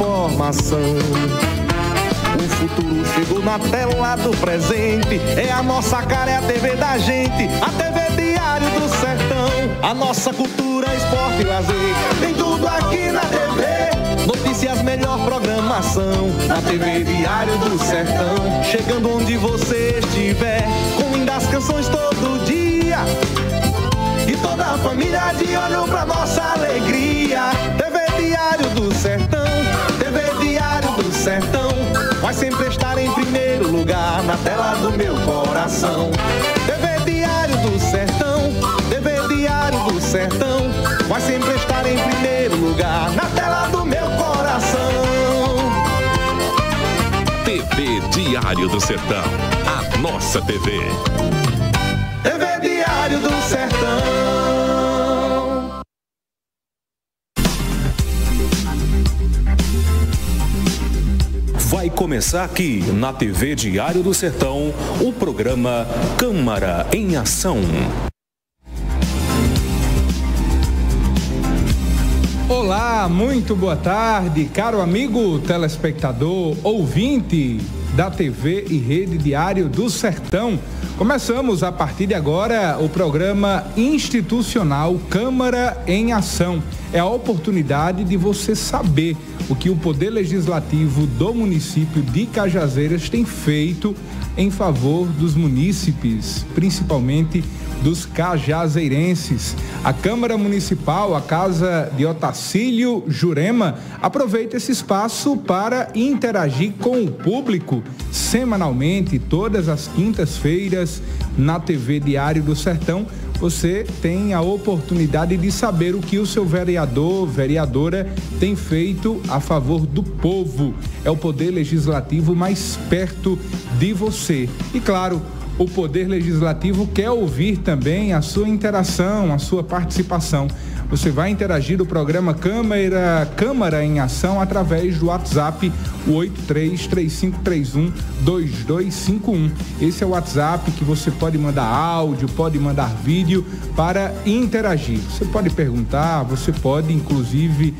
informação. O futuro chegou na tela do presente. É a nossa cara, é a TV da gente. A TV Diário do Sertão. A nossa cultura, esporte e lazer. Tem tudo aqui na TV. Notícias, melhor programação. Na TV Diário do Sertão. Chegando onde você estiver. Com lindas canções todo dia. E toda a família de olho pra nossa alegria. TV Diário do Sertão. Sertão. Vai sempre estar em primeiro lugar na tela do meu coração. TV Diário do Sertão. TV Diário do Sertão. Vai sempre estar em primeiro lugar na tela do meu coração. TV Diário do Sertão. A nossa TV. TV Diário do Sertão. Vai começar aqui na TV Diário do Sertão o programa Câmara em Ação. Olá, muito boa tarde, caro amigo telespectador, ouvinte da TV e Rede Diário do Sertão. Começamos a partir de agora o programa institucional Câmara em Ação. É a oportunidade de você saber o que o Poder Legislativo do município de Cajazeiras tem feito em favor dos munícipes, principalmente dos cajazeirenses. A Câmara Municipal, a Casa de Otacílio Jurema, aproveita esse espaço para interagir com o público semanalmente, todas as quintas-feiras, na TV Diário do Sertão. Você tem a oportunidade de saber o que o seu vereador, vereadora tem feito a favor do povo. É o poder legislativo mais perto de você. E claro, o Poder Legislativo quer ouvir também a sua interação, a sua participação. Você vai interagir no programa Câmara, Câmara em Ação através do WhatsApp 8335312251. Esse é o WhatsApp que você pode mandar áudio, pode mandar vídeo para interagir. Você pode perguntar, você pode inclusive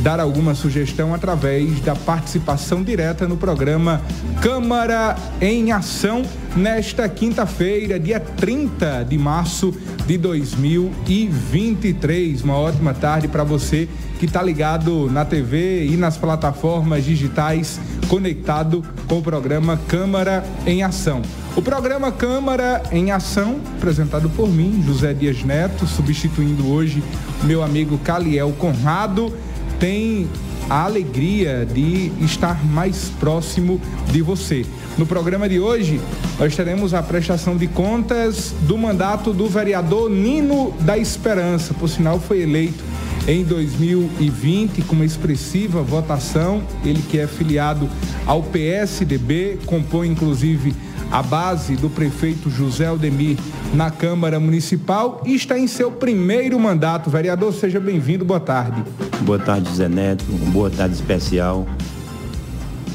dar alguma sugestão através da participação direta no programa Câmara em Ação nesta quinta-feira, dia 30 de março de 2023. Uma ótima tarde para você que está ligado na TV e nas plataformas digitais, conectado com o programa Câmara em Ação. O programa Câmara em Ação, apresentado por mim, José Dias Neto, substituindo hoje meu amigo Caliel Conrado tem a alegria de estar mais próximo de você. No programa de hoje, nós teremos a prestação de contas do mandato do vereador Nino da Esperança. Por sinal, foi eleito em 2020 com uma expressiva votação. Ele que é filiado ao PSDB, compõe inclusive a base do prefeito José Aldemir na Câmara Municipal está em seu primeiro mandato. Vereador, seja bem-vindo, boa tarde. Boa tarde, Zé Neto, boa tarde especial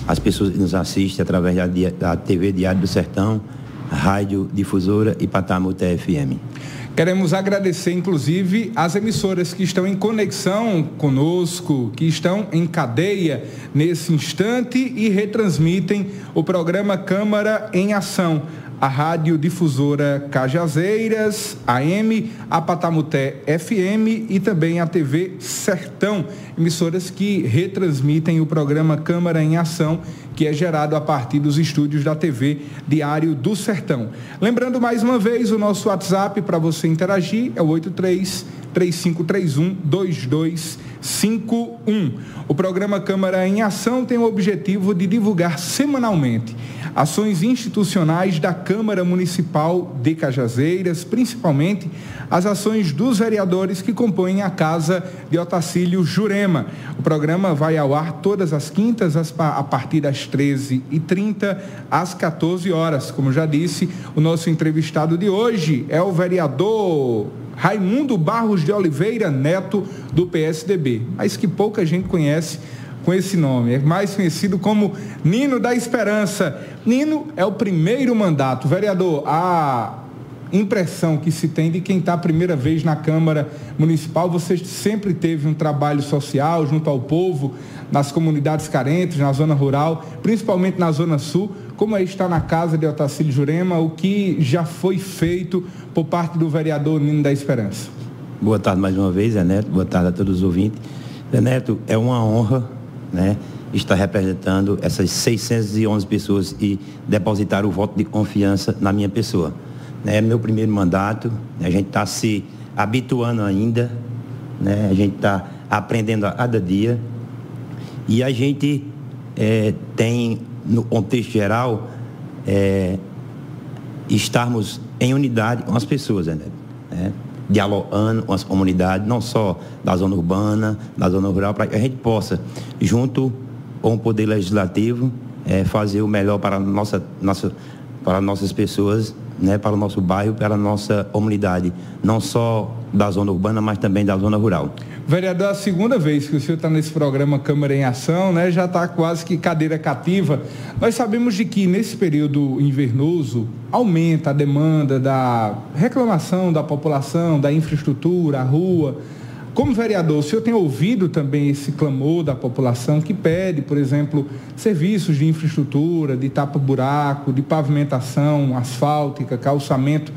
às pessoas que nos assistem através da, TV Diário do Sertão, Rádio Difusora e Patamu TFM. Queremos agradecer, inclusive, as emissoras que estão em conexão conosco, que estão em cadeia nesse instante e retransmitem o programa Câmara em Ação. A Rádio Difusora Cajazeiras, AM, a Patamuté FM e também a TV Sertão, emissoras que retransmitem o programa Câmara em Ação, que é gerado a partir dos estúdios da TV Diário do Sertão. Lembrando mais uma vez, o nosso WhatsApp para você interagir é o 83 3531 2251. O programa Câmara em Ação tem o objetivo de divulgar semanalmente ações institucionais da Câmara Municipal de Cajazeiras, principalmente as ações dos vereadores que compõem a Casa de Otacílio Jurema. O programa vai ao ar todas as quintas a partir das 13h30 às 14 horas. Como já disse, o nosso entrevistado de hoje é o vereador Raimundo Barros de Oliveira Neto, do PSDB, mas que pouca gente conhece com esse nome. É mais conhecido como Nino da Esperança. Nino é o primeiro mandato. Vereador, a impressão que se tem de quem está a primeira vez na Câmara Municipal. Você sempre teve um trabalho social junto ao povo, nas comunidades carentes, na zona rural, principalmente na zona sul. Como é estar na casa de Otacílio Jurema, o que já foi feito por parte do vereador Nino da Esperança? Boa tarde mais uma vez, Zé Neto. Boa tarde a todos os ouvintes. Zé Neto, é uma honra, né? Estar representando essas 611 pessoas e depositar o voto de confiança na minha pessoa. É meu primeiro mandato, a gente está se habituando ainda, né? a gente está aprendendo a cada dia. E a gente é, tem, no contexto geral, é, estarmos em unidade com as pessoas, né? né? dialogando com as comunidades, não só da zona urbana, da zona rural, para que a gente possa, junto com o Poder Legislativo, é, fazer o melhor para, nossa, nossa, para nossas pessoas né, para o nosso bairro, para a nossa comunidade, não só da zona urbana, mas também da zona rural. Vereador, a segunda vez que o senhor está nesse programa Câmara em Ação, né? Já está quase que cadeira cativa. Nós sabemos de que nesse período invernoso aumenta a demanda da reclamação da população, da infraestrutura, a rua. Como vereador, o senhor tem ouvido também esse clamor da população que pede, por exemplo, serviços de infraestrutura, de tapa-buraco, de pavimentação asfáltica, calçamento.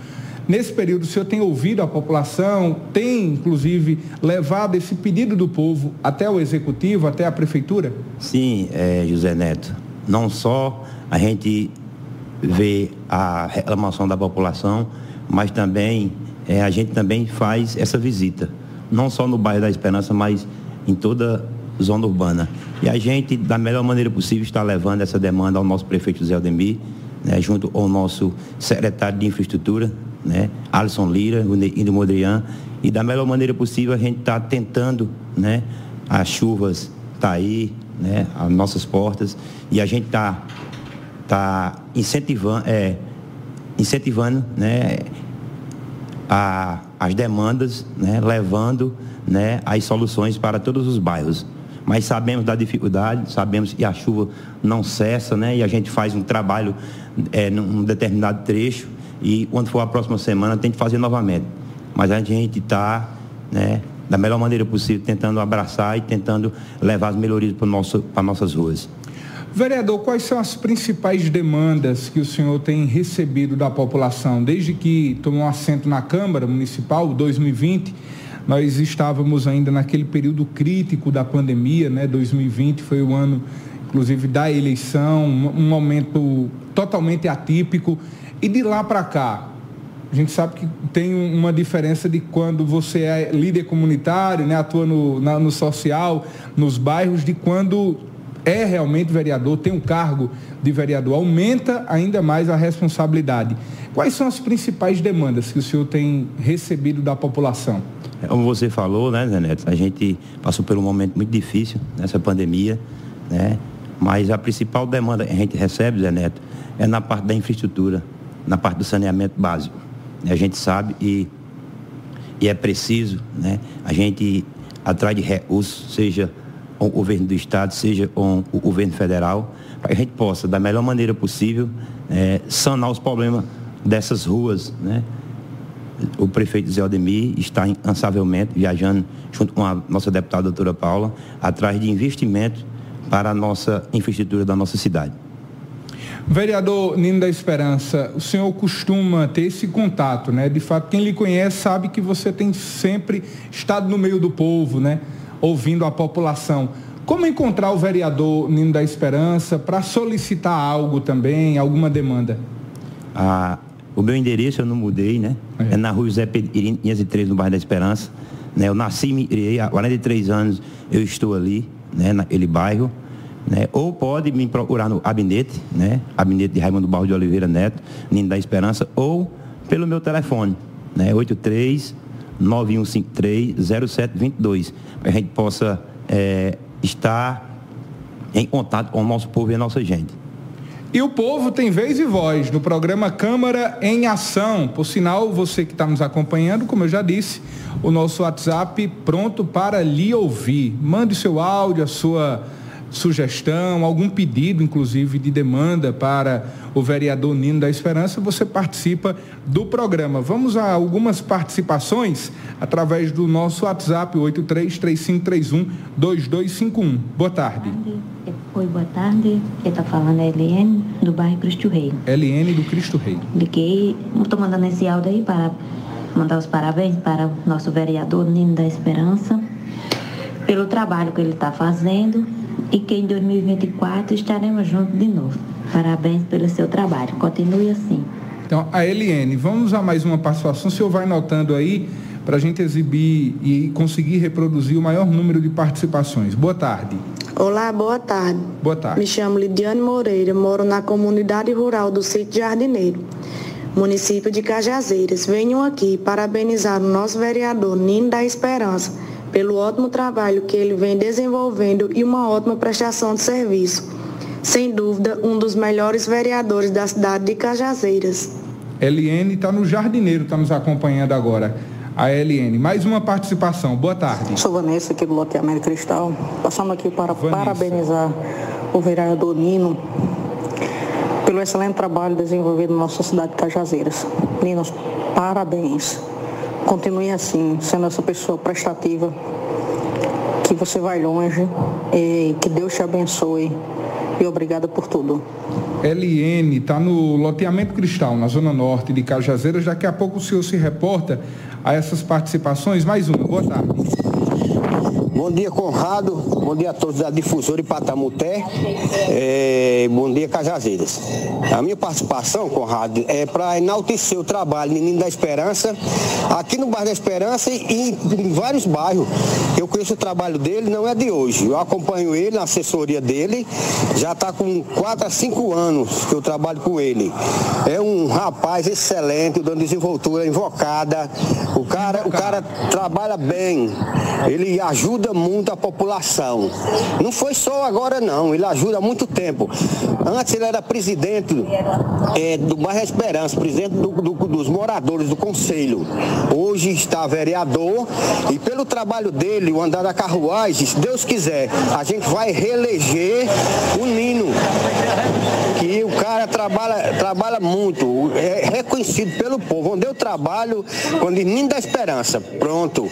Nesse período, o senhor tem ouvido a população, tem, inclusive, levado esse pedido do povo até o executivo, até a prefeitura? Sim, é, José Neto. Não só a gente vê a reclamação da população, mas também é, a gente também faz essa visita não só no bairro da Esperança, mas em toda a zona urbana. E a gente, da melhor maneira possível, está levando essa demanda ao nosso prefeito José Aldemir, né, junto ao nosso secretário de infraestrutura, né, Alisson Lira, Indo Modrian, e da melhor maneira possível a gente está tentando, né, as chuvas tá aí, né, as nossas portas, e a gente está tá incentivando, é, incentivando, né, a, as demandas, né, levando né, as soluções para todos os bairros. Mas sabemos da dificuldade, sabemos que a chuva não cessa, né, e a gente faz um trabalho é, num determinado trecho e quando for a próxima semana tem que fazer novamente. Mas a gente está, né, da melhor maneira possível, tentando abraçar e tentando levar as melhorias para, nosso, para nossas ruas. Vereador, quais são as principais demandas que o senhor tem recebido da população? Desde que tomou assento na Câmara Municipal, 2020, nós estávamos ainda naquele período crítico da pandemia, né? 2020 foi o ano, inclusive, da eleição, um momento totalmente atípico. E de lá para cá, a gente sabe que tem uma diferença de quando você é líder comunitário, né, atua no, na, no social, nos bairros, de quando é realmente vereador, tem um cargo de vereador, aumenta ainda mais a responsabilidade. Quais são as principais demandas que o senhor tem recebido da população? É, como você falou, né, Zé Neto, a gente passou por um momento muito difícil nessa pandemia, né? Mas a principal demanda que a gente recebe, Zé Neto, é na parte da infraestrutura, na parte do saneamento básico. A gente sabe e, e é preciso, né? A gente atrás de recursos, seja com o governo do Estado, seja com o governo federal, para que a gente possa, da melhor maneira possível, é, sanar os problemas dessas ruas. Né? O prefeito Zé Aldemir está incansavelmente viajando, junto com a nossa deputada doutora Paula, atrás de investimento para a nossa infraestrutura da nossa cidade. Vereador Nino da Esperança, o senhor costuma ter esse contato, né? De fato, quem lhe conhece sabe que você tem sempre estado no meio do povo, né? Ouvindo a população. Como encontrar o vereador Nino da Esperança para solicitar algo também, alguma demanda? Ah, o meu endereço eu não mudei, né? É, é na rua José Pedrinho, 503, no bairro da Esperança. Né? Eu nasci e me criei, há 43 anos eu estou ali, né? naquele bairro. Né? Ou pode me procurar no gabinete, né? Gabinete de Raimundo Barro de Oliveira Neto, Nino da Esperança, ou pelo meu telefone, né? 83 9153-0722, para a gente possa é, estar em contato com o nosso povo e a nossa gente. E o povo tem vez e voz no programa Câmara em Ação. Por sinal, você que está nos acompanhando, como eu já disse, o nosso WhatsApp pronto para lhe ouvir. Mande seu áudio, a sua sugestão, algum pedido, inclusive, de demanda para o vereador Nino da Esperança, você participa do programa. Vamos a algumas participações através do nosso WhatsApp, 8335312251. Boa tarde. Oi, boa tarde. Quem está falando é Eliane, do bairro Cristo Rei. Eliane do Cristo Rei. Liguei, estou mandando esse áudio aí para mandar os parabéns para o nosso vereador Nino da Esperança pelo trabalho que ele está fazendo e que em 2024 estaremos juntos de novo. Parabéns pelo seu trabalho. Continue assim. Então, a Eliane, vamos a mais uma participação. O senhor vai notando aí para a gente exibir e conseguir reproduzir o maior número de participações. Boa tarde. Olá, boa tarde. Boa tarde. Me chamo Lidiane Moreira, moro na comunidade rural do Sítio Jardineiro, município de Cajazeiras. Venho aqui parabenizar o nosso vereador Nino da Esperança pelo ótimo trabalho que ele vem desenvolvendo e uma ótima prestação de serviço. Sem dúvida, um dos melhores vereadores da cidade de Cajazeiras. Eliane está no Jardineiro, está nos acompanhando agora. A Eliane, mais uma participação. Boa tarde. Sou Vanessa, aqui do Loteamento Cristal. Passando aqui para Vanessa. parabenizar o vereador Nino pelo excelente trabalho desenvolvido na nossa cidade de Cajazeiras. Nino, parabéns. Continue assim, sendo essa pessoa prestativa, que você vai longe e que Deus te abençoe. E obrigada por tudo. LN está no loteamento Cristal, na zona norte de Cajazeiras. Daqui a pouco o senhor se reporta a essas participações. Mais uma, boa tarde. Bom dia, Conrado. Bom dia a todos da Difusora e Patamuté. É, bom dia, Cajazeiras. A minha participação, Conrado, é para enaltecer o trabalho Menino da Esperança, aqui no bairro da Esperança e em vários bairros. Eu conheço o trabalho dele, não é de hoje. Eu acompanho ele na assessoria dele, já está com 4 a 5 anos que eu trabalho com ele. É um rapaz excelente, dando desenvoltura invocada. O cara, o cara trabalha bem. Ele ajuda ajuda muito a população. Não foi só agora não, ele ajuda há muito tempo. Antes ele era presidente é, do bairro Esperança, presidente do, do, dos moradores do conselho. Hoje está vereador e pelo trabalho dele, o andar da carruagem, se Deus quiser, a gente vai reeleger o Nino. Que o cara trabalha, trabalha muito, é reconhecido pelo povo. Onde eu trabalho, quando Nino da Esperança, pronto,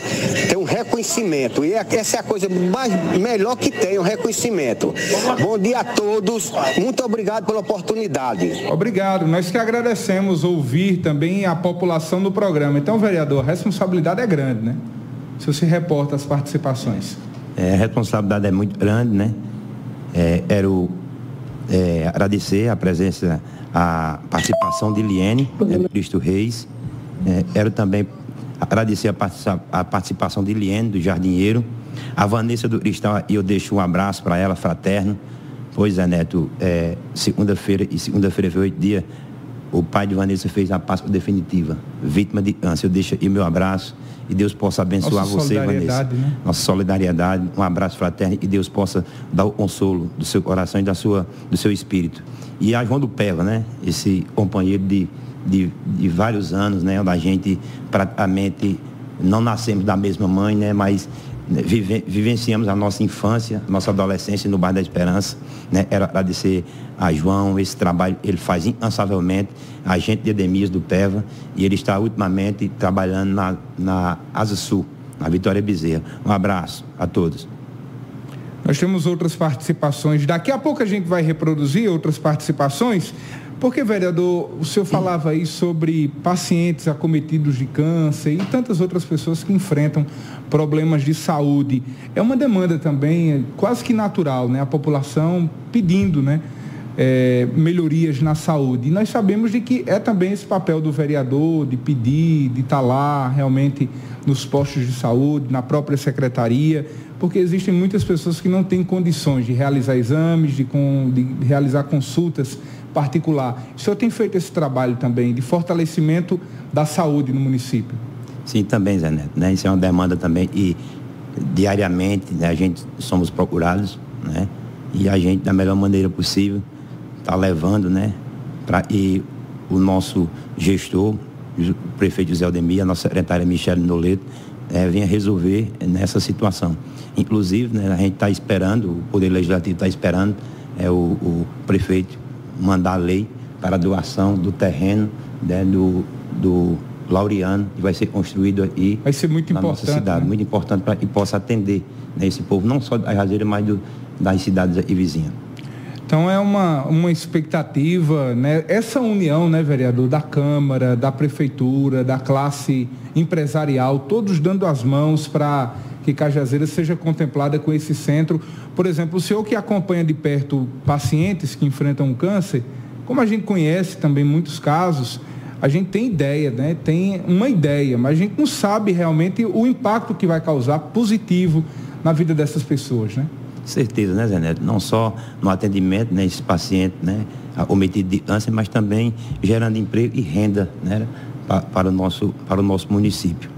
tem um reconhecimento. E é essa é a coisa mais, melhor que tem, o um reconhecimento. Bom dia a todos, muito obrigado pela oportunidade. Obrigado, nós que agradecemos ouvir também a população do programa. Então, vereador, a responsabilidade é grande, né? Se você reporta as participações. É, a responsabilidade é muito grande, né? É, era o, é, agradecer a presença, a participação de Liene, é, Cristo Reis. É, quero também agradecer a, a participação de Liene, do Jardinheiro, a Vanessa do Cristal, e eu deixo um abraço para ela, fraterno. Pois é, Neto, é, segunda-feira, e segunda-feira foi oito dias, o pai de Vanessa fez a Páscoa definitiva, vítima de câncer. Eu deixo aí meu abraço e Deus possa abençoar Nossa você, Vanessa. Né? Nossa solidariedade, um abraço fraterno e Deus possa dar o consolo do seu coração e da sua, do seu espírito. E a João do Peva, né? Esse companheiro de, de, de vários anos, né? Onde a gente praticamente não nascemos da mesma mãe, né? Mas vive, vivenciamos a nossa infância, nossa adolescência no bairro da Esperança. Né? Era agradecer a João, esse trabalho ele faz incansavelmente, agente de Edemias do PEVA, e ele está ultimamente trabalhando na, na Asa Sul, na Vitória Bezerra. Um abraço a todos. Nós temos outras participações. Daqui a pouco a gente vai reproduzir outras participações. Porque, vereador, o senhor falava aí sobre pacientes acometidos de câncer e tantas outras pessoas que enfrentam problemas de saúde. É uma demanda também é quase que natural, né? A população pedindo, né? É, melhorias na saúde. E nós sabemos de que é também esse papel do vereador de pedir, de estar lá realmente nos postos de saúde, na própria secretaria, porque existem muitas pessoas que não têm condições de realizar exames, de, com, de realizar consultas particular. O senhor tem feito esse trabalho também de fortalecimento da saúde no município? Sim, também, Zé Neto. Né? Isso é uma demanda também e diariamente né, a gente somos procurados, né? E a gente, da melhor maneira possível, está levando, né? Pra, e o nosso gestor, o prefeito José Aldemir, a nossa secretária Michele Noleto, é, venha resolver nessa situação. Inclusive, né, a gente está esperando, o Poder Legislativo está esperando é, o, o, prefeito mandar a lei para a doação do terreno né, do, do Laureano, que vai ser construído aí vai ser muito na importante, nossa cidade. Né? Muito importante para que possa atender né, esse povo, não só da Razeira, mas do, das cidades e vizinhas. Então é uma, uma expectativa, né? Essa união, né, vereador, da Câmara, da Prefeitura, da classe empresarial, todos dando as mãos para que Cajazeira seja contemplada com esse centro. Por exemplo, o senhor que acompanha de perto pacientes que enfrentam câncer, como a gente conhece também muitos casos, a gente tem ideia, né? Tem uma ideia, mas a gente não sabe realmente o impacto que vai causar positivo na vida dessas pessoas, né? Certeza, né, Zé Neto? Não só no atendimento, né, esse paciente, né, omitido de câncer, mas também gerando emprego e renda, né, para, para, o, nosso, para o nosso município.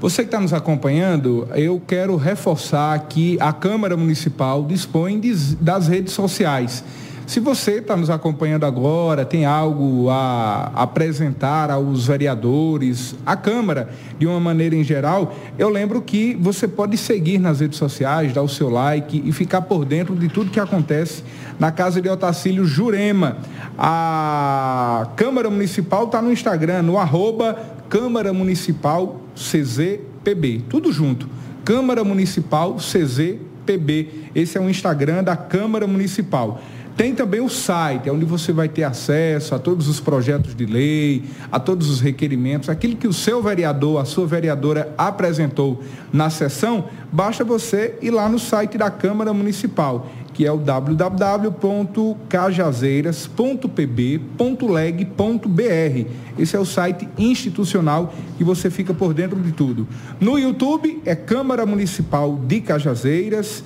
Você que está nos acompanhando, eu quero reforçar que a Câmara Municipal dispõe de, das redes sociais. Se você está nos acompanhando agora, tem algo a apresentar aos vereadores, à Câmara, de uma maneira em geral, eu lembro que você pode seguir nas redes sociais, dar o seu like e ficar por dentro de tudo que acontece na casa de Otacílio Jurema. A Câmara Municipal está no Instagram, no arroba Câmara Municipal CZPB. Tudo junto. Câmara Municipal CZPB. Esse é o Instagram da Câmara Municipal. Tem também o site, onde você vai ter acesso a todos os projetos de lei, a todos os requerimentos, aquilo que o seu vereador, a sua vereadora apresentou na sessão, basta você ir lá no site da Câmara Municipal, que é o www.cajazeiras.pb.leg.br. Esse é o site institucional que você fica por dentro de tudo. No YouTube é Câmara Municipal de Cajazeiras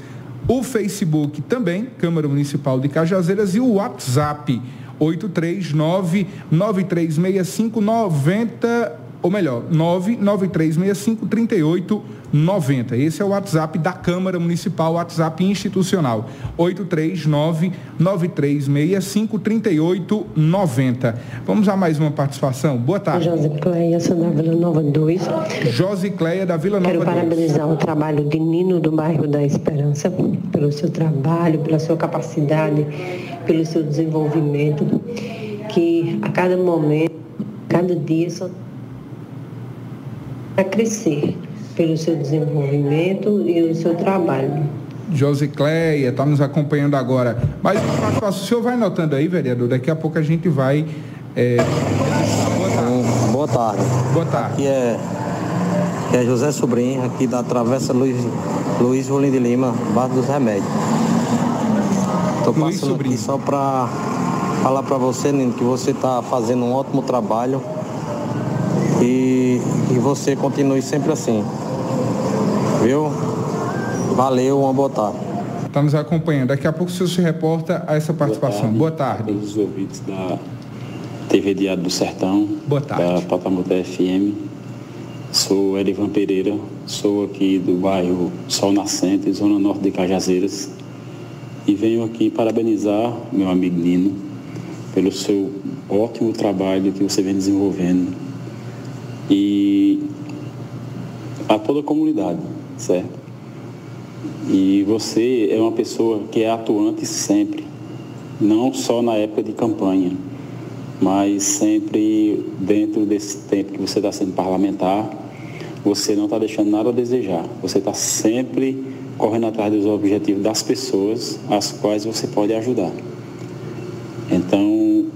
o Facebook também, Câmara Municipal de Cajazeiras, e o WhatsApp 839 9365 90 ou melhor, 99365 3890. Esse é o WhatsApp da Câmara Municipal, WhatsApp institucional. 839-9365 3890. Vamos a mais uma participação. Boa tarde. Josicleia, sou da Vila Nova 2. Josicleia da Vila Nova Quero 2. Quero parabenizar o trabalho de Nino do bairro da Esperança pelo seu trabalho, pela sua capacidade, pelo seu desenvolvimento, que a cada momento, cada dia só a crescer pelo seu desenvolvimento e o seu trabalho. Josicleia está nos acompanhando agora. Mas o senhor vai notando aí, vereador, daqui a pouco a gente vai. É... Boa tarde. Boa tarde. Boa tarde. Aqui é, aqui é José Sobrinho, aqui da Travessa Luiz, Luiz Rolim de Lima, Barra dos Remédios. Estou passando aqui só para falar para você, Nino, que você está fazendo um ótimo trabalho e, e você continue sempre assim. Viu? Valeu, uma boa tarde. Está nos acompanhando. Daqui a pouco o senhor se reporta a essa participação. Boa tarde. Boa tarde. Todos os ouvintes da TV Diário do Sertão. Boa tarde. Da Patamuté FM. Sou Erivan Pereira, sou aqui do bairro Sol Nascente, Zona Norte de Cajazeiras. E venho aqui parabenizar meu amigo Nino pelo seu ótimo trabalho que você vem desenvolvendo e a toda a comunidade, certo? E você é uma pessoa que é atuante sempre, não só na época de campanha, mas sempre dentro desse tempo que você está sendo parlamentar, você não está deixando nada a desejar. Você está sempre correndo atrás dos objetivos das pessoas às quais você pode ajudar. Então,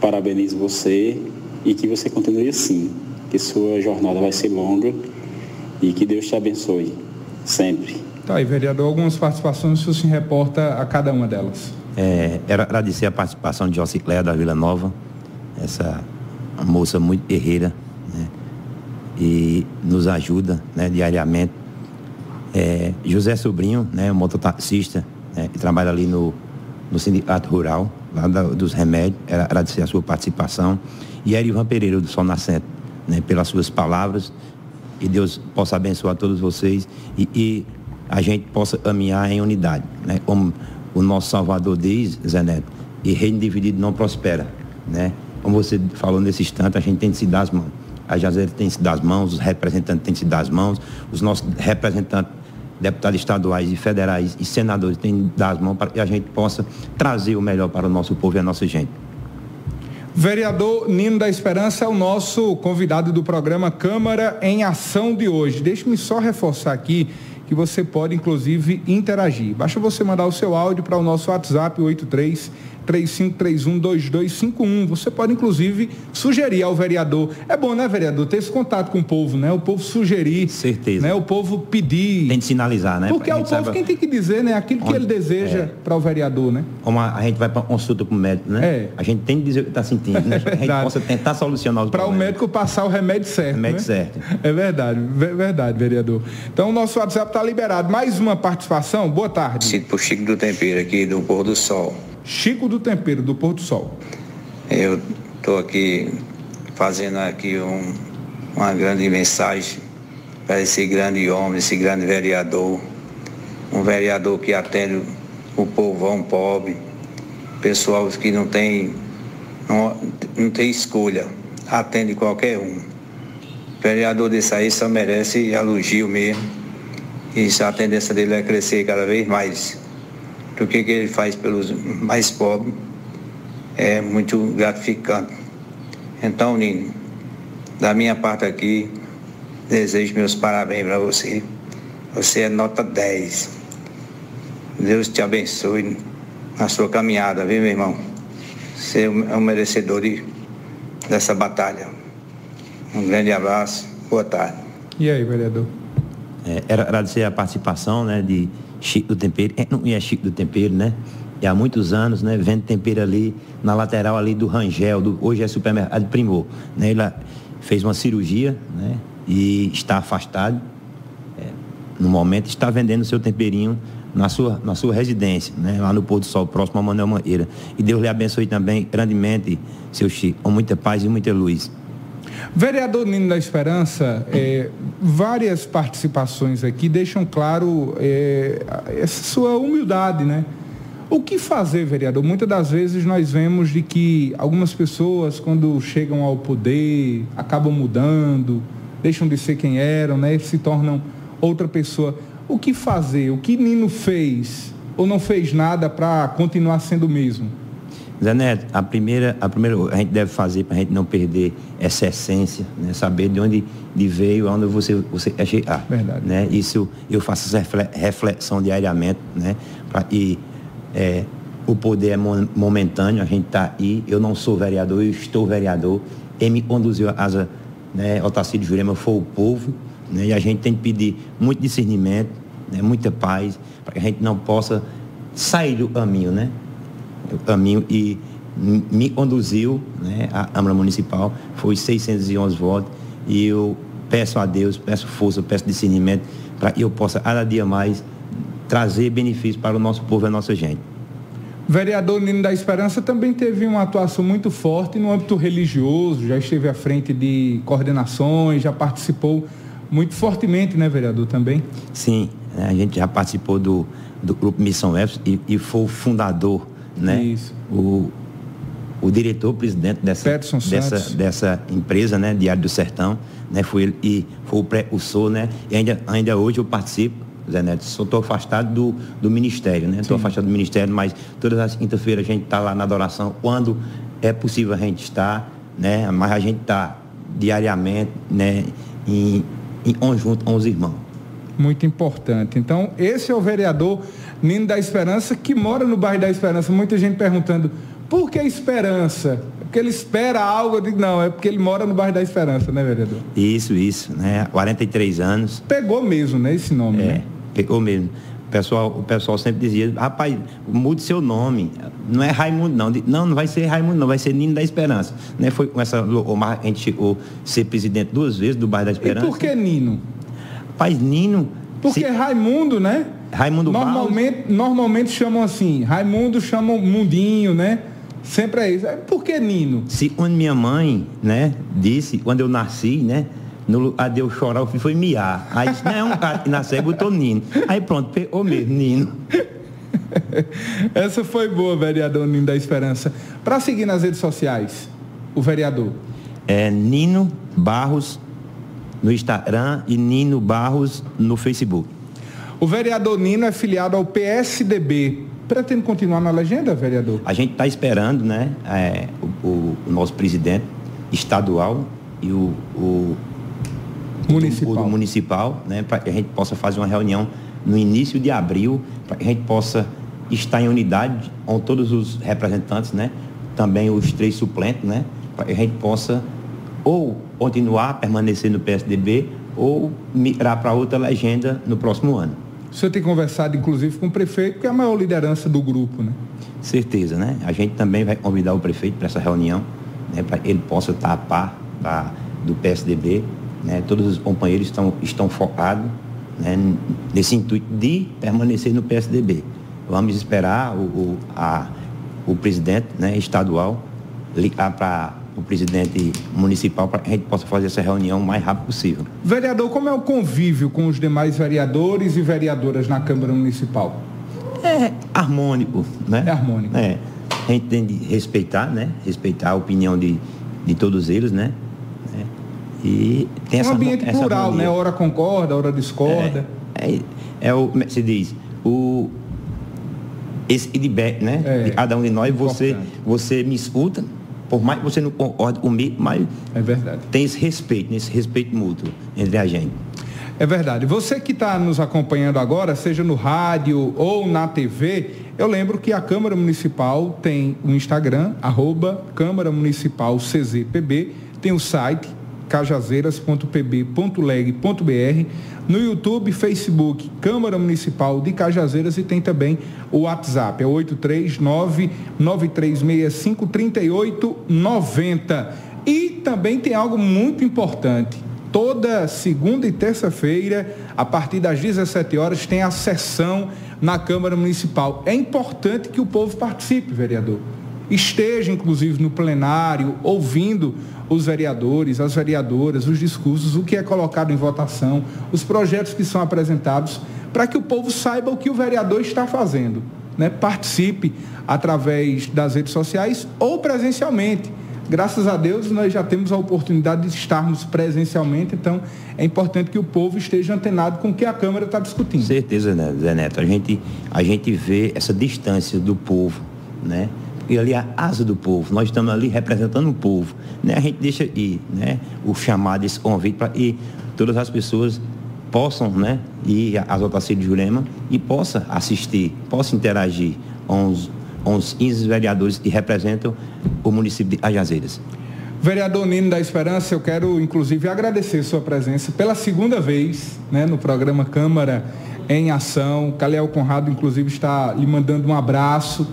parabenizo você e que você continue assim que sua jornada vai ser longa e que Deus te abençoe sempre. Tá aí, vereador, algumas participações, o senhor se reporta a cada uma delas. É, era agradecer a participação de Jocicléia da Vila Nova, essa moça muito guerreira, né, e nos ajuda né, diariamente. É, José Sobrinho, né, mototaxista, né, que trabalha ali no, no Sindicato Rural, lá da, dos remédios, era agradecer a sua participação. E Erivan Pereira, do Sol Nascente, né, pelas suas palavras. E Deus possa abençoar todos vocês e, e a gente possa caminhar em unidade. Né? Como o nosso Salvador diz, Zé Neto, e reino dividido não prospera. Né? Como você falou nesse instante, a gente tem que se dar as mãos. a Jazeira tem se das mãos, os representantes têm se das mãos, os nossos representantes deputados estaduais e federais e senadores têm das mãos para que a gente possa trazer o melhor para o nosso povo e a nossa gente. Vereador Nino da Esperança é o nosso convidado do programa Câmara em Ação de hoje. Deixe-me só reforçar aqui que você pode, inclusive, interagir. Basta você mandar o seu áudio para o nosso WhatsApp 83 35312251. Você pode, inclusive, sugerir ao vereador. É bom, né, vereador, ter esse contato com o povo, né? O povo sugerir. Certeza. Né? O povo pedir. Tem que sinalizar, né? Porque é o povo saiba... quem tem que dizer, né? Aquilo que Onde... ele deseja é. para o vereador, né? Como a gente vai para consulta com o médico, né? É. A gente tem que dizer o que está sentindo, né? É a gente possa tentar solucionar os Para o médico passar o remédio certo. Remédio né? certo. É verdade, verdade, vereador. Então o nosso WhatsApp está liberado. Mais uma participação. Boa tarde. Chico, Chico do Tempero aqui do Pôr do Sol. Chico do Tempero, do Porto Sol. Eu estou aqui fazendo aqui um, uma grande mensagem para esse grande homem, esse grande vereador, um vereador que atende o povão pobre, pessoal que não tem, não, não tem escolha, atende qualquer um. O vereador desse aí só merece elogio mesmo. E a tendência dele é crescer cada vez mais do que, que ele faz pelos mais pobres é muito gratificante. Então, Nino, da minha parte aqui, desejo meus parabéns para você. Você é nota 10. Deus te abençoe na sua caminhada, viu, meu irmão? Você é um merecedor de, dessa batalha. Um grande abraço, boa tarde. E aí, vereador? É, era agradecer a participação né, de Chico do Tempero, é, não é Chico do Tempero, né? E há muitos anos, né? Vendo tempero ali na lateral ali do Rangel, do, hoje é supermercado Primor. Né? Ele fez uma cirurgia, né? E está afastado. É, no momento está vendendo seu temperinho na sua, na sua residência, né? lá no Pôr do Sol, próximo a Manuel Manheira. E Deus lhe abençoe também grandemente, seu Chico, com muita paz e muita luz. Vereador Nino da Esperança, é, várias participações aqui deixam claro é, essa sua humildade, né? O que fazer, vereador? Muitas das vezes nós vemos de que algumas pessoas, quando chegam ao poder, acabam mudando, deixam de ser quem eram, né? Se tornam outra pessoa. O que fazer? O que Nino fez ou não fez nada para continuar sendo o mesmo? Zé Neto, a primeira, a primeira a gente deve fazer para a gente não perder essa essência, né? saber de onde de veio, onde você, você é chegar. Verdade. Né? Isso eu faço essa reflexão diariamente, né? Pra, e é, o poder é momentâneo, a gente está aí, eu não sou vereador, eu estou vereador. Quem me conduziu a asa, né, Otacílio Jurema, foi o povo, né? E a gente tem que pedir muito discernimento, né, muita paz, para que a gente não possa sair do caminho, né? O caminho e me conduziu né, à Câmara Municipal, foi 611 votos e eu peço a Deus, peço força, peço discernimento para que eu possa cada dia mais trazer benefícios para o nosso povo e a nossa gente. Vereador Nino da Esperança também teve uma atuação muito forte no âmbito religioso, já esteve à frente de coordenações, já participou muito fortemente, né, vereador, também? Sim, a gente já participou do, do Grupo Missão F e, e foi o fundador né? Isso. O, o diretor-presidente dessa, dessa, dessa empresa, né, Diário do Sertão, né, foi ele e foi o precursor, né? E ainda, ainda hoje eu participo, Zé Neto, só estou afastado do, do Ministério, né? Estou afastado do Ministério, mas todas as quinta-feiras a gente está lá na adoração, quando é possível a gente estar, né? Mas a gente está diariamente, né, em, em conjunto com os irmãos. Muito importante. Então, esse é o vereador Nino da Esperança, que mora no bairro da Esperança. Muita gente perguntando, por que Esperança? É porque ele espera algo? Eu digo, não, é porque ele mora no bairro da Esperança, né, vereador? Isso, isso, né? 43 anos. Pegou mesmo, né, esse nome, é, né? pegou mesmo. O pessoal, o pessoal sempre dizia, rapaz, mude seu nome. Não é Raimundo, não. Não, não vai ser Raimundo, não, vai ser Nino da Esperança. Né? Foi com essa. A gente chegou a ser presidente duas vezes do bairro da Esperança. E por que Nino? Rapaz, Nino. Porque se... Raimundo, né? Raimundo normalmente, Barros. Normalmente chamam assim, Raimundo chamam Mundinho, né? Sempre é isso. Por que Nino? Se quando minha mãe, né, disse, quando eu nasci, né, no a Deus chorar, o filho foi miar. Aí disse, não, é nasceu e botou Nino. Aí pronto, pegou mesmo, Nino. Essa foi boa, vereador Nino da Esperança. Para seguir nas redes sociais, o vereador. é Nino Barros no Instagram e Nino Barros no Facebook. O vereador Nino é filiado ao PSDB. Pretende continuar na legenda, vereador? A gente está esperando, né, é, o, o, nosso presidente estadual e o, o municipal, o, municipal né, para que a gente possa fazer uma reunião no início de abril, para que a gente possa estar em unidade com todos os representantes, né, também os três suplentes, né, para que a gente possa ou continuar, permanecer no PSDB ou migrar para outra legenda no próximo ano. O senhor tem conversado, inclusive, com o prefeito, que é a maior liderança do grupo, né? Certeza, né? A gente também vai convidar o prefeito para essa reunião, né, para que ele possa estar a par tá, do PSDB. Né? Todos os companheiros estão, estão focados né, nesse intuito de permanecer no PSDB. Vamos esperar o, o, a, o presidente né, estadual ligar para o presidente municipal para que a gente possa fazer essa reunião o mais rápido possível. Vereador, como é o convívio com os demais vereadores e vereadoras na Câmara Municipal? É harmônico, né? É harmônico. É. A gente tem de respeitar, né? Respeitar a opinião de, de todos eles, né? É. E tem essa, um ambiente essa plural, harmonia. né? Hora concorda, hora discorda. É, é, é o, é se diz, o, esse feedback, né? É, de cada um de nós, você, você me escuta, por mais que você não concorde comigo, mas é verdade. tem esse respeito, esse respeito mútuo entre a gente. É verdade. Você que está nos acompanhando agora, seja no rádio ou na TV, eu lembro que a Câmara Municipal tem o Instagram, arroba Câmara Municipal CZPB, tem o site cajazeiras.pb.leg.br, no YouTube, Facebook, Câmara Municipal de Cajazeiras e tem também o WhatsApp, é 839-9365-3890. E também tem algo muito importante. Toda segunda e terça-feira, a partir das 17 horas, tem a sessão na Câmara Municipal. É importante que o povo participe, vereador. Esteja, inclusive, no plenário, ouvindo os vereadores, as vereadoras, os discursos, o que é colocado em votação, os projetos que são apresentados, para que o povo saiba o que o vereador está fazendo. Né? Participe através das redes sociais ou presencialmente. Graças a Deus nós já temos a oportunidade de estarmos presencialmente, então é importante que o povo esteja antenado com o que a Câmara está discutindo. Certeza, né, Zé Neto. A gente, a gente vê essa distância do povo, né? E ali a asa do povo. Nós estamos ali representando o povo. Né? A gente deixa ir né? o chamado, esse convite para que todas as pessoas possam né? ir às Otacílio de Jurema e possa assistir, possa interagir com os, com os 15 vereadores que representam o município de Ajazeiras. Vereador Nino da Esperança, eu quero inclusive agradecer sua presença pela segunda vez né, no programa Câmara em Ação. Calel Conrado, inclusive, está lhe mandando um abraço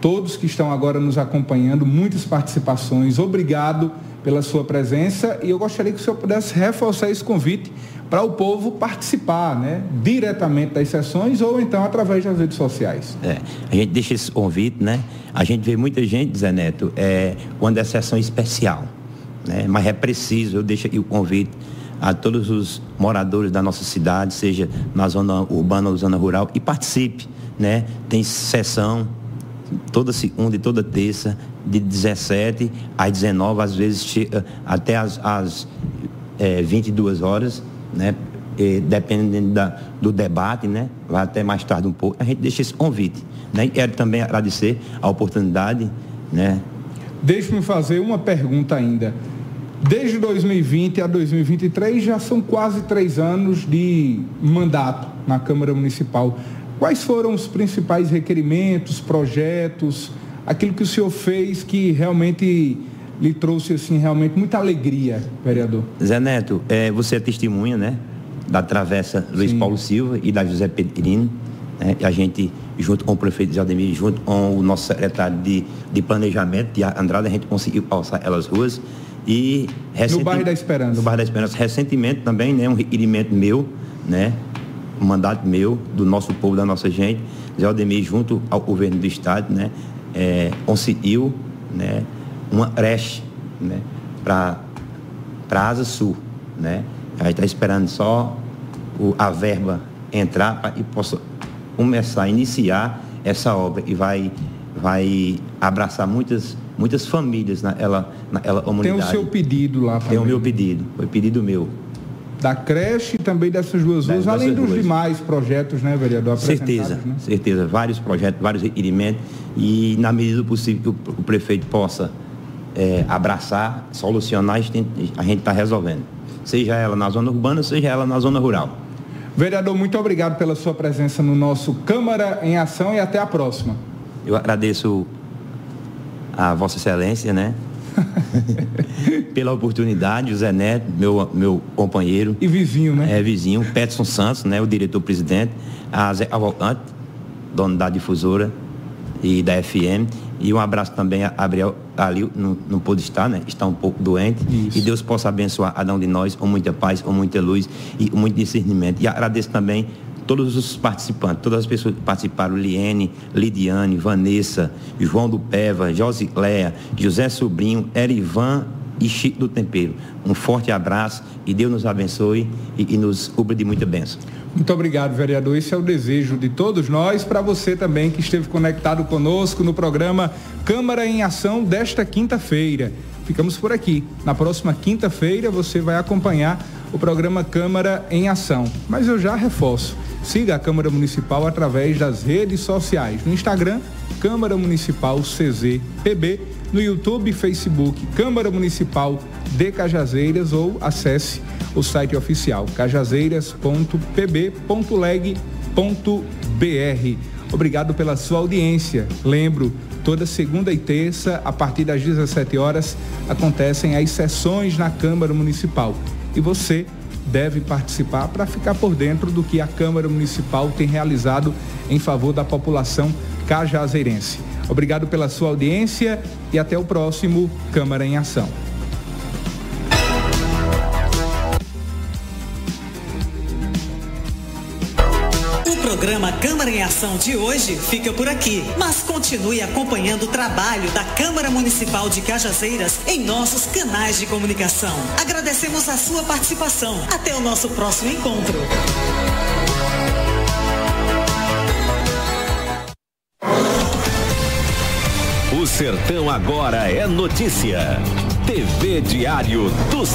todos que estão agora nos acompanhando, muitas participações. Obrigado pela sua presença e eu gostaria que o senhor pudesse reforçar esse convite para o povo participar, né, diretamente das sessões ou então através das redes sociais. É, a gente deixa esse convite, né? A gente vê muita gente, Zé Neto, é, quando é sessão especial, né? Mas é preciso, eu deixo aqui o convite a todos os moradores da nossa cidade, seja na zona urbana ou zona rural, e participe, né? Tem sessão toda segunda e toda terça, de 17 às 19, às vezes chega até às, às é, 22 horas, né? E, dependendo da, do debate, né? Vai até mais tarde um pouco. A gente deixa esse convite. Né? E quero também agradecer a oportunidade, né? Deixe-me fazer uma pergunta ainda. Desde 2020 a 2023 já são quase três anos de mandato na Câmara Municipal. Quais foram os principais requerimentos, projetos, aquilo que o senhor fez que realmente lhe trouxe assim realmente muita alegria, vereador? Zé Neto, é, você é testemunha, né, da travessa Luiz Sim. Paulo Silva e da José Pedrino. Né, a gente, junto com o prefeito de Aldemir, junto com o nosso secretário de, de planejamento, de Andrade, a gente conseguiu passar elas ruas. E no bairro da Esperança. No bairro da Esperança. Recentemente também, né, um requerimento meu, né, mandato meu, do nosso povo, da nossa gente, Zé Aldemir, junto ao governo do Estado, né, é, conseguiu né, uma creche né, para a Asa Sul. Né? A gente está esperando só o, a verba entrar para e possa começar a iniciar essa obra e vai vai abraçar muitas, muitas famílias naquela, naquela comunidade. Tem o seu pedido lá também. Tem o meu pedido, foi pedido meu. Da creche e também dessas duas ruas, além dos demais projetos, né, vereador? Certeza, né? certeza. Vários projetos, vários requerimentos e, na medida do possível, que o prefeito possa é, abraçar, solucionar, a gente está resolvendo. Seja ela na zona urbana, seja ela na zona rural. Vereador, muito obrigado pela sua presença no nosso Câmara em Ação e até a próxima. Eu agradeço a Vossa Excelência, né? Pela oportunidade, o Zé Neto, meu, meu companheiro. E vizinho, né? É, vizinho, Peterson Santos, né? O diretor-presidente, a Zé Cavalcante, dono da difusora e da FM. E um abraço também a Gabriel ali não, não pôde estar, né? Está um pouco doente. Isso. E Deus possa abençoar a um de nós com muita paz, com muita luz e muito discernimento. E agradeço também todos os participantes, todas as pessoas que participaram, Liene, Lidiane, Vanessa, João do Peva, Josicléia, José Sobrinho, Erivan e Chico do Tempero. Um forte abraço e Deus nos abençoe e, e nos cubra de muita bênção. Muito obrigado, vereador. Esse é o desejo de todos nós, para você também que esteve conectado conosco no programa Câmara em Ação desta quinta-feira. Ficamos por aqui. Na próxima quinta-feira você vai acompanhar o programa Câmara em Ação. Mas eu já reforço. Siga a Câmara Municipal através das redes sociais. No Instagram, Câmara Municipal CZPB. No YouTube e Facebook, Câmara Municipal de Cajazeiras ou acesse o site oficial cajazeiras.pb.leg.br. Obrigado pela sua audiência. Lembro, toda segunda e terça, a partir das 17 horas, acontecem as sessões na Câmara Municipal. E você deve participar para ficar por dentro do que a Câmara Municipal tem realizado em favor da população cajazeirense. Obrigado pela sua audiência e até o próximo Câmara em Ação. Câmara em Ação de hoje fica por aqui, mas continue acompanhando o trabalho da Câmara Municipal de Cajazeiras em nossos canais de comunicação. Agradecemos a sua participação. Até o nosso próximo encontro. O Sertão agora é notícia. TV Diário do